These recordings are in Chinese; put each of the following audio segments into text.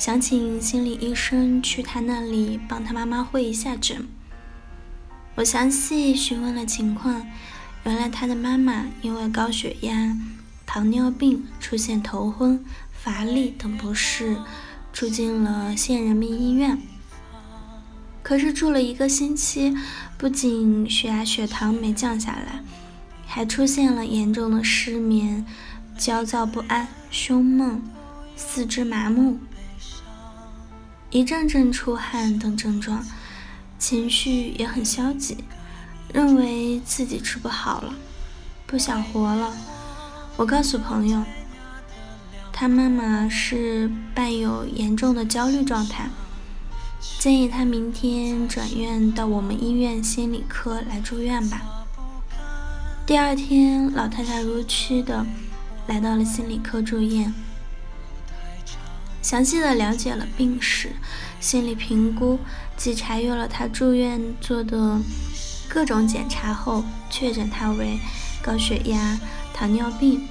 想请心理医生去他那里帮他妈妈会一下诊。我详细询问了情况，原来他的妈妈因为高血压、糖尿病出现头昏、乏力等不适，住进了县人民医院。可是住了一个星期，不仅血压、血糖没降下来，还出现了严重的失眠、焦躁不安、胸闷、四肢麻木、一阵阵出汗等症状。情绪也很消极，认为自己治不好了，不想活了。我告诉朋友，他妈妈是伴有严重的焦虑状态，建议他明天转院到我们医院心理科来住院吧。第二天，老太太如期的来到了心理科住院，详细的了解了病史。心理评估及查阅了他住院做的各种检查后，确诊他为高血压、糖尿病，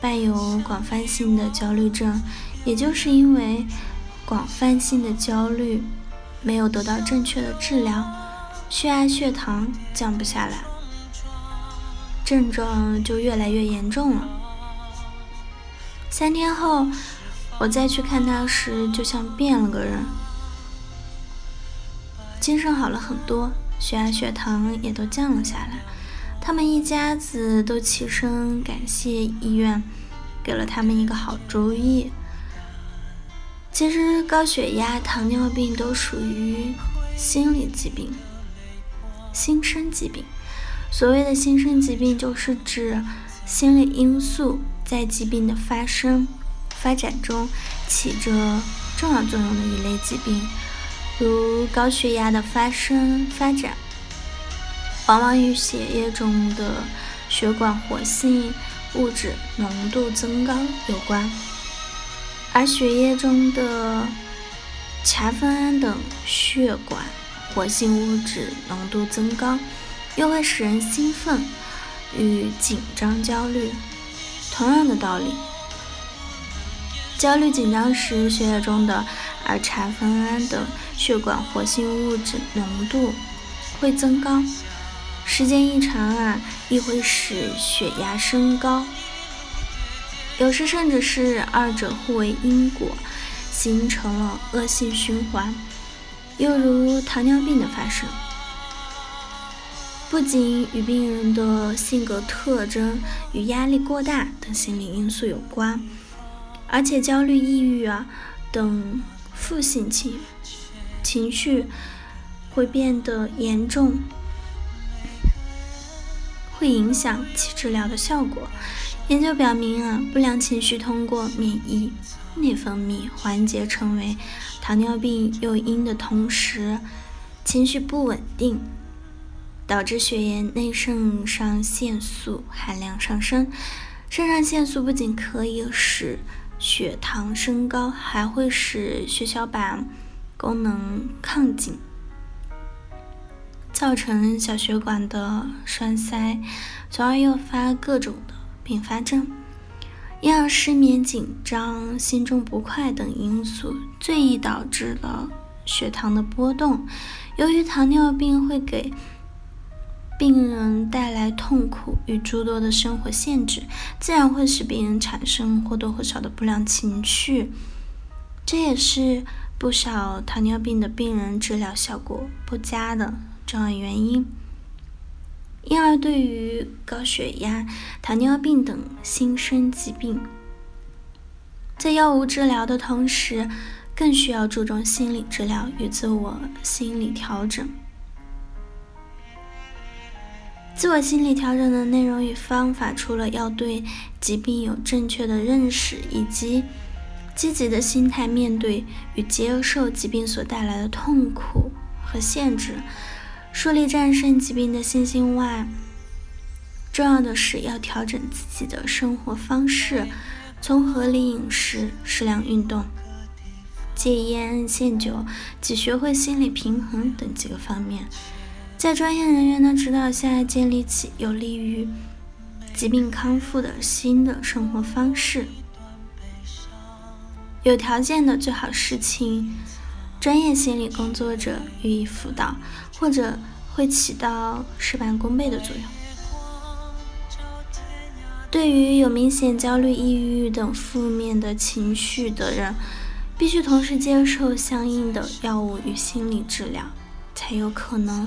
伴有广泛性的焦虑症。也就是因为广泛性的焦虑没有得到正确的治疗，血压、血糖降不下来，症状就越来越严重了。三天后，我再去看他时，就像变了个人。精神好了很多，血压、血糖也都降了下来。他们一家子都起身感谢医院，给了他们一个好主意。其实高血压、糖尿病都属于心理疾病、心身疾病。所谓的心身疾病，就是指心理因素在疾病的发生、发展中起着重要作用的一类疾病。如高血压的发生发展，往往与血液中的血管活性物质浓度增高有关，而血液中的茶酚胺等血管活性物质浓度增高，又会使人兴奋与紧张、焦虑。同样的道理，焦虑紧张时，血液中的儿茶酚胺等血管活性物质浓度会增高，时间一长啊，亦会使血压升高。有时甚至是二者互为因果，形成了恶性循环。又如糖尿病的发生，不仅与病人的性格特征与压力过大等心理因素有关，而且焦虑、抑郁啊等。负性情情绪会变得严重，会影响其治疗的效果。研究表明啊，不良情绪通过免疫内分泌环节成为糖尿病诱因的同时，情绪不稳定，导致血液内肾上腺素含量上升。肾上腺素不仅可以使血糖升高还会使血小板功能亢进，造成小血管的栓塞，从而诱发各种的并发症。因，失眠、紧张、心中不快等因素最易导致了血糖的波动。由于糖尿病会给病人带来痛苦与诸多的生活限制，自然会使病人产生或多或少的不良情绪，这也是不少糖尿病的病人治疗效果不佳的重要原因。因而，对于高血压、糖尿病等心身疾病，在药物治疗的同时，更需要注重心理治疗与自我心理调整。自我心理调整的内容与方法，除了要对疾病有正确的认识，以及积极的心态面对与接受疾病所带来的痛苦和限制，树立战胜疾病的信心外，重要的是要调整自己的生活方式，从合理饮食、适量运动、戒烟限酒及学会心理平衡等几个方面，在专业人员的指导下，建立起有利于疾病康复的新的生活方式。有条件的最好是请专业心理工作者予以辅导，或者会起到事半功倍的作用。对于有明显焦虑、抑郁等负面的情绪的人，必须同时接受相应的药物与心理治疗，才有可能